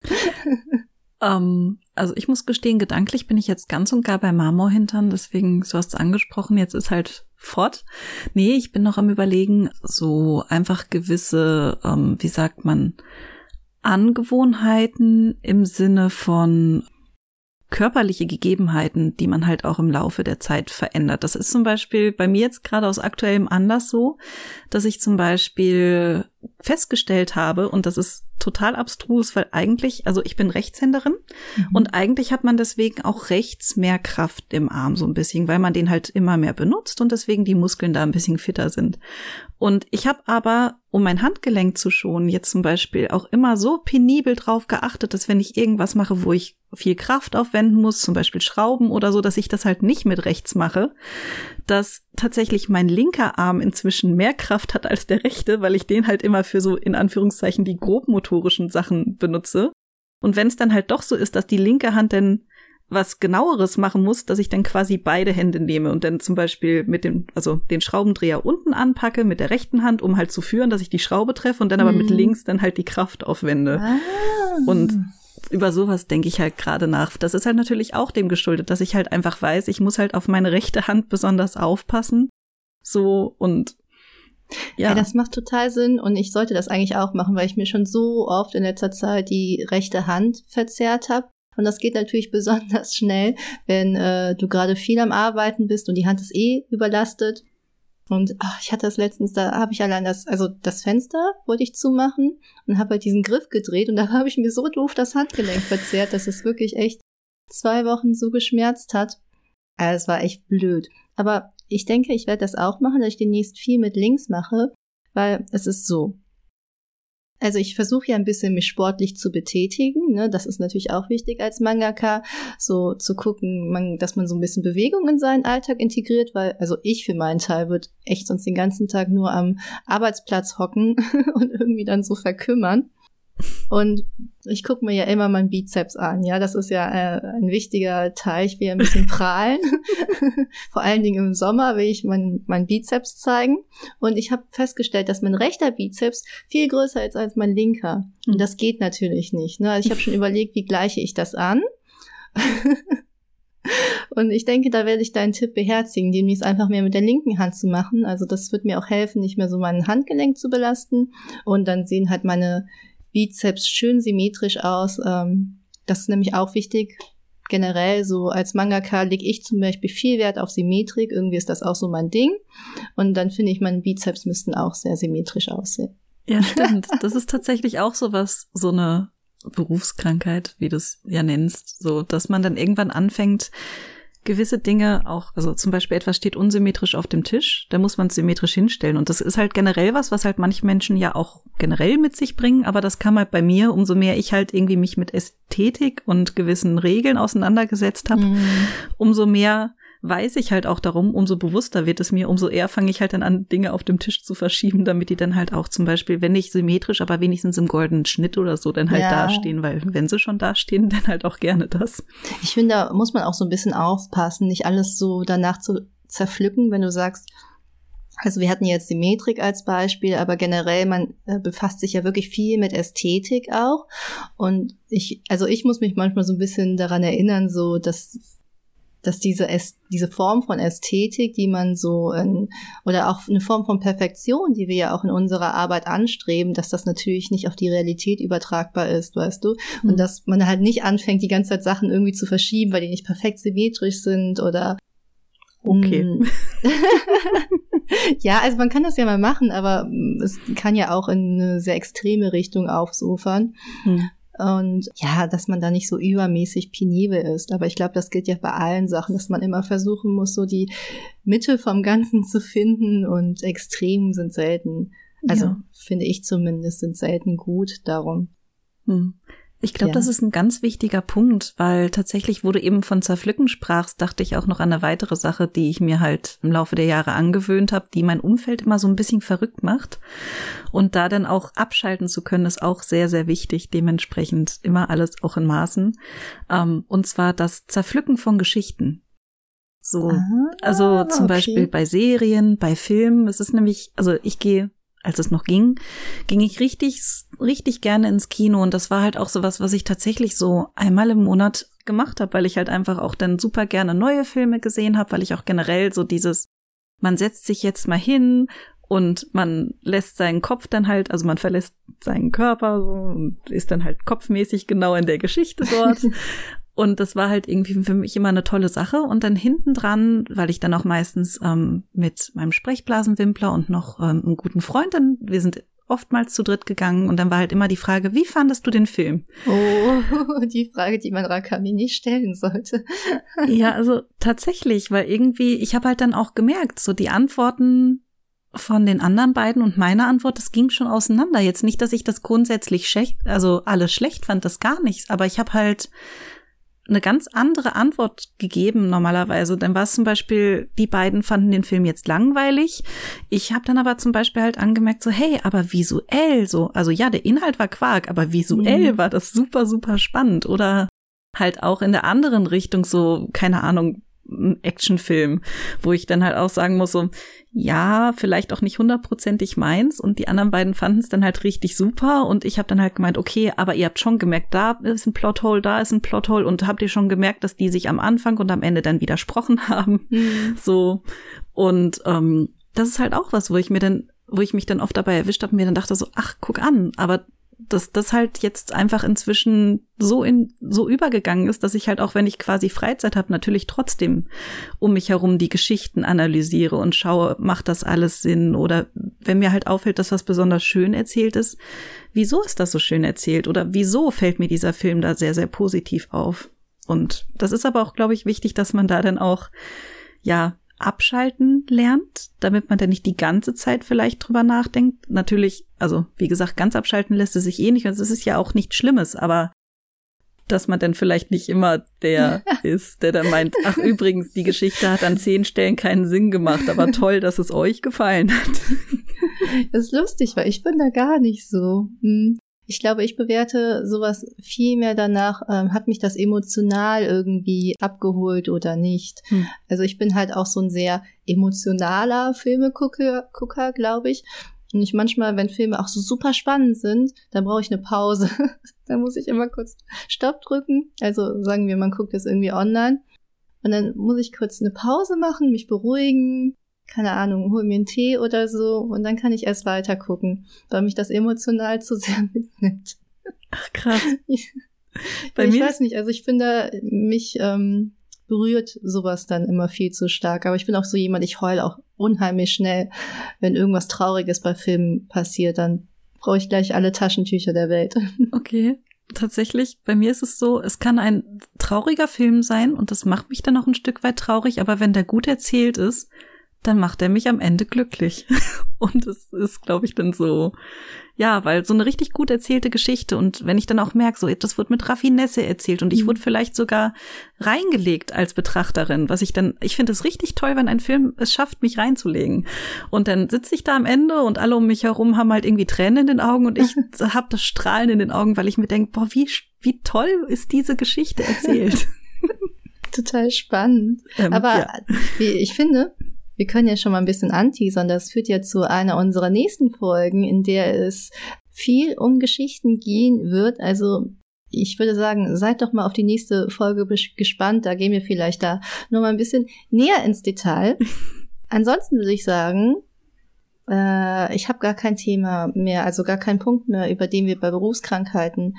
[laughs] ähm, also ich muss gestehen, gedanklich bin ich jetzt ganz und gar bei Marmorhintern, deswegen, du hast es angesprochen, jetzt ist halt fort. Nee, ich bin noch am überlegen, so einfach gewisse, ähm, wie sagt man, Angewohnheiten im Sinne von körperliche Gegebenheiten, die man halt auch im Laufe der Zeit verändert. Das ist zum Beispiel bei mir jetzt gerade aus aktuellem Anlass so, dass ich zum Beispiel festgestellt habe, und das ist total abstrus, weil eigentlich, also ich bin Rechtshänderin mhm. und eigentlich hat man deswegen auch rechts mehr Kraft im Arm so ein bisschen, weil man den halt immer mehr benutzt und deswegen die Muskeln da ein bisschen fitter sind. Und ich habe aber, um mein Handgelenk zu schonen, jetzt zum Beispiel auch immer so penibel drauf geachtet, dass wenn ich irgendwas mache, wo ich viel Kraft aufwenden muss, zum Beispiel Schrauben oder so, dass ich das halt nicht mit rechts mache, dass tatsächlich mein linker Arm inzwischen mehr Kraft hat als der rechte, weil ich den halt immer für so in Anführungszeichen die grobmotorischen Sachen benutze. Und wenn es dann halt doch so ist, dass die linke Hand dann was genaueres machen muss, dass ich dann quasi beide Hände nehme und dann zum Beispiel mit dem, also den Schraubendreher unten anpacke mit der rechten Hand, um halt zu führen, dass ich die Schraube treffe und dann aber mit mhm. links dann halt die Kraft aufwende. Ah. Und über sowas denke ich halt gerade nach. Das ist halt natürlich auch dem geschuldet, dass ich halt einfach weiß, ich muss halt auf meine rechte Hand besonders aufpassen. So und ja. ja, das macht total Sinn und ich sollte das eigentlich auch machen, weil ich mir schon so oft in letzter Zeit die rechte Hand verzerrt habe. Und das geht natürlich [laughs] besonders schnell, wenn äh, du gerade viel am Arbeiten bist und die Hand ist eh überlastet und ach, ich hatte das letztens, da habe ich allein das, also das Fenster wollte ich zumachen und habe halt diesen Griff gedreht und da habe ich mir so doof das Handgelenk verzerrt, dass es wirklich echt zwei Wochen so geschmerzt hat. Also es war echt blöd. Aber ich denke, ich werde das auch machen, dass ich demnächst viel mit links mache, weil es ist so. Also ich versuche ja ein bisschen mich sportlich zu betätigen. Ne? Das ist natürlich auch wichtig als Mangaka, so zu gucken, man, dass man so ein bisschen Bewegung in seinen Alltag integriert, weil also ich für meinen Teil würde echt sonst den ganzen Tag nur am Arbeitsplatz hocken [laughs] und irgendwie dann so verkümmern. Und ich gucke mir ja immer meinen Bizeps an. Ja, das ist ja äh, ein wichtiger Teil. Ich will ja ein bisschen [laughs] prahlen. [laughs] Vor allen Dingen im Sommer will ich meinen mein Bizeps zeigen. Und ich habe festgestellt, dass mein rechter Bizeps viel größer ist als mein linker. Und das geht natürlich nicht. Ne? Also ich habe schon [laughs] überlegt, wie gleiche ich das an. Und ich denke, da werde ich deinen Tipp beherzigen, demnächst einfach mehr mit der linken Hand zu machen. Also das wird mir auch helfen, nicht mehr so mein Handgelenk zu belasten. Und dann sehen halt meine Bizeps schön symmetrisch aus. Ähm, das ist nämlich auch wichtig. Generell so als Mangaka lege ich zum Beispiel viel Wert auf Symmetrik. Irgendwie ist das auch so mein Ding. Und dann finde ich, meine Bizeps müssten auch sehr symmetrisch aussehen. Ja, stimmt. Das ist tatsächlich auch so was, so eine Berufskrankheit, wie du es ja nennst, so, dass man dann irgendwann anfängt, gewisse Dinge auch, also zum Beispiel etwas steht unsymmetrisch auf dem Tisch, da muss man es symmetrisch hinstellen. Und das ist halt generell was, was halt manche Menschen ja auch generell mit sich bringen, aber das kam halt bei mir, umso mehr ich halt irgendwie mich mit Ästhetik und gewissen Regeln auseinandergesetzt habe, mm. umso mehr weiß ich halt auch darum, umso bewusster wird es mir, umso eher fange ich halt dann an, Dinge auf dem Tisch zu verschieben, damit die dann halt auch zum Beispiel, wenn nicht symmetrisch, aber wenigstens im goldenen Schnitt oder so, dann halt ja. dastehen, weil wenn sie schon dastehen, [laughs] dann halt auch gerne das. Ich finde, da muss man auch so ein bisschen aufpassen, nicht alles so danach zu zerpflücken, wenn du sagst, also wir hatten jetzt Symmetrik als Beispiel, aber generell, man äh, befasst sich ja wirklich viel mit Ästhetik auch. Und ich, also ich muss mich manchmal so ein bisschen daran erinnern, so dass dass diese, Äst diese Form von Ästhetik, die man so in, oder auch eine Form von Perfektion, die wir ja auch in unserer Arbeit anstreben, dass das natürlich nicht auf die Realität übertragbar ist, weißt du? Mhm. Und dass man halt nicht anfängt, die ganze Zeit Sachen irgendwie zu verschieben, weil die nicht perfekt symmetrisch sind oder Okay. Mm. [laughs] ja, also man kann das ja mal machen, aber es kann ja auch in eine sehr extreme Richtung aufsufern. Hm. Und ja, dass man da nicht so übermäßig penibel ist. Aber ich glaube, das gilt ja bei allen Sachen, dass man immer versuchen muss, so die Mitte vom Ganzen zu finden und Extremen sind selten. Also ja. finde ich zumindest sind selten gut darum. Hm. Ich glaube, ja. das ist ein ganz wichtiger Punkt, weil tatsächlich, wo du eben von Zerpflücken sprachst, dachte ich auch noch an eine weitere Sache, die ich mir halt im Laufe der Jahre angewöhnt habe, die mein Umfeld immer so ein bisschen verrückt macht. Und da dann auch abschalten zu können, ist auch sehr, sehr wichtig. Dementsprechend immer alles auch in Maßen. Ähm, und zwar das Zerpflücken von Geschichten. So, Aha, also zum okay. Beispiel bei Serien, bei Filmen. Es ist nämlich, also ich gehe als es noch ging, ging ich richtig, richtig gerne ins Kino. Und das war halt auch sowas, was ich tatsächlich so einmal im Monat gemacht habe, weil ich halt einfach auch dann super gerne neue Filme gesehen habe, weil ich auch generell so dieses, man setzt sich jetzt mal hin und man lässt seinen Kopf dann halt, also man verlässt seinen Körper so und ist dann halt kopfmäßig genau in der Geschichte dort [laughs] Und das war halt irgendwie für mich immer eine tolle Sache. Und dann hinten dran, weil ich dann auch meistens ähm, mit meinem Sprechblasenwimpler und noch ähm, einem guten Freund, dann, wir sind oftmals zu dritt gegangen und dann war halt immer die Frage, wie fandest du den Film? Oh, [laughs] die Frage, die man Rakami nicht stellen sollte. [laughs] ja, also tatsächlich, weil irgendwie, ich habe halt dann auch gemerkt, so die Antworten von den anderen beiden und meine Antwort, das ging schon auseinander. Jetzt nicht, dass ich das grundsätzlich schlecht, also alles schlecht fand, das gar nichts, aber ich habe halt eine ganz andere Antwort gegeben normalerweise. Dann war es zum Beispiel, die beiden fanden den Film jetzt langweilig. Ich habe dann aber zum Beispiel halt angemerkt, so, hey, aber visuell so, also ja, der Inhalt war Quark, aber visuell mhm. war das super, super spannend. Oder halt auch in der anderen Richtung so, keine Ahnung, Actionfilm, wo ich dann halt auch sagen muss, so, ja, vielleicht auch nicht hundertprozentig meins. Und die anderen beiden fanden es dann halt richtig super. Und ich habe dann halt gemeint, okay, aber ihr habt schon gemerkt, da ist ein Plothole, da ist ein Plothole. Und habt ihr schon gemerkt, dass die sich am Anfang und am Ende dann widersprochen [laughs] haben, mhm. so. Und ähm, das ist halt auch was, wo ich mir dann wo ich mich dann oft dabei erwischt habe und mir dann dachte so, ach, guck an, aber dass das halt jetzt einfach inzwischen so in so übergegangen ist, dass ich halt auch, wenn ich quasi Freizeit habe, natürlich trotzdem um mich herum die Geschichten analysiere und schaue, macht das alles Sinn oder wenn mir halt auffällt, dass was besonders schön erzählt ist, wieso ist das so schön erzählt oder wieso fällt mir dieser Film da sehr sehr positiv auf? Und das ist aber auch, glaube ich, wichtig, dass man da dann auch ja abschalten lernt, damit man dann nicht die ganze Zeit vielleicht drüber nachdenkt. Natürlich, also wie gesagt, ganz abschalten lässt es sich eh nicht und es ist ja auch nichts Schlimmes, aber dass man dann vielleicht nicht immer der [laughs] ist, der dann meint, ach übrigens, die Geschichte hat an zehn Stellen keinen Sinn gemacht, aber toll, dass es euch gefallen hat. [laughs] Das ist lustig, weil ich bin da gar nicht so. Hm. Ich glaube, ich bewerte sowas viel mehr danach, ähm, hat mich das emotional irgendwie abgeholt oder nicht. Hm. Also ich bin halt auch so ein sehr emotionaler Filmegucker, Gucker, glaube ich. Und ich manchmal, wenn Filme auch so super spannend sind, dann brauche ich eine Pause. [laughs] dann muss ich immer kurz Stopp drücken. Also sagen wir, man guckt jetzt irgendwie online. Und dann muss ich kurz eine Pause machen, mich beruhigen, keine Ahnung, hol mir einen Tee oder so und dann kann ich erst weiter gucken, weil mich das emotional zu sehr [laughs] mitnimmt. Ach krass. [laughs] Bei ich mir weiß nicht, also ich finde, mich ähm, berührt sowas dann immer viel zu stark. Aber ich bin auch so jemand, ich heule auch unheimlich schnell, wenn irgendwas Trauriges bei Filmen passiert, dann brauche ich gleich alle Taschentücher der Welt. [laughs] Okay. Tatsächlich, bei mir ist es so, es kann ein trauriger Film sein und das macht mich dann auch ein Stück weit traurig, aber wenn der gut erzählt ist, dann macht er mich am Ende glücklich. [laughs] Und es ist, glaube ich, dann so, ja, weil so eine richtig gut erzählte Geschichte und wenn ich dann auch merke, so, das wird mit Raffinesse erzählt und ich mhm. wurde vielleicht sogar reingelegt als Betrachterin, was ich dann, ich finde es richtig toll, wenn ein Film es schafft, mich reinzulegen. Und dann sitze ich da am Ende und alle um mich herum haben halt irgendwie Tränen in den Augen und ich [laughs] habe das Strahlen in den Augen, weil ich mir denke, boah, wie, wie toll ist diese Geschichte erzählt. [laughs] Total spannend. Ähm, Aber ja. ich finde, wir können ja schon mal ein bisschen anteasern. Das führt ja zu einer unserer nächsten Folgen, in der es viel um Geschichten gehen wird. Also ich würde sagen, seid doch mal auf die nächste Folge gespannt. Da gehen wir vielleicht da noch mal ein bisschen näher ins Detail. [laughs] Ansonsten würde ich sagen, äh, ich habe gar kein Thema mehr, also gar keinen Punkt mehr, über den wir bei Berufskrankheiten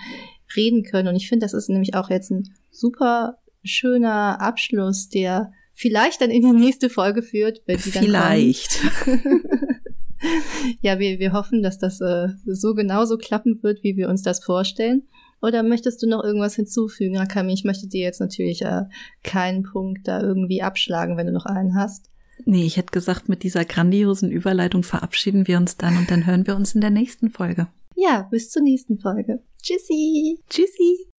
reden können. Und ich finde, das ist nämlich auch jetzt ein super schöner Abschluss, der vielleicht dann in die nächste Folge führt, wenn sie dann Vielleicht. [laughs] ja, wir, wir hoffen, dass das äh, so genauso klappen wird, wie wir uns das vorstellen. Oder möchtest du noch irgendwas hinzufügen, Akami? Ich möchte dir jetzt natürlich äh, keinen Punkt da irgendwie abschlagen, wenn du noch einen hast. Nee, ich hätte gesagt, mit dieser grandiosen Überleitung verabschieden wir uns dann und dann hören wir uns in der nächsten Folge. Ja, bis zur nächsten Folge. Tschüssi. Tschüssi.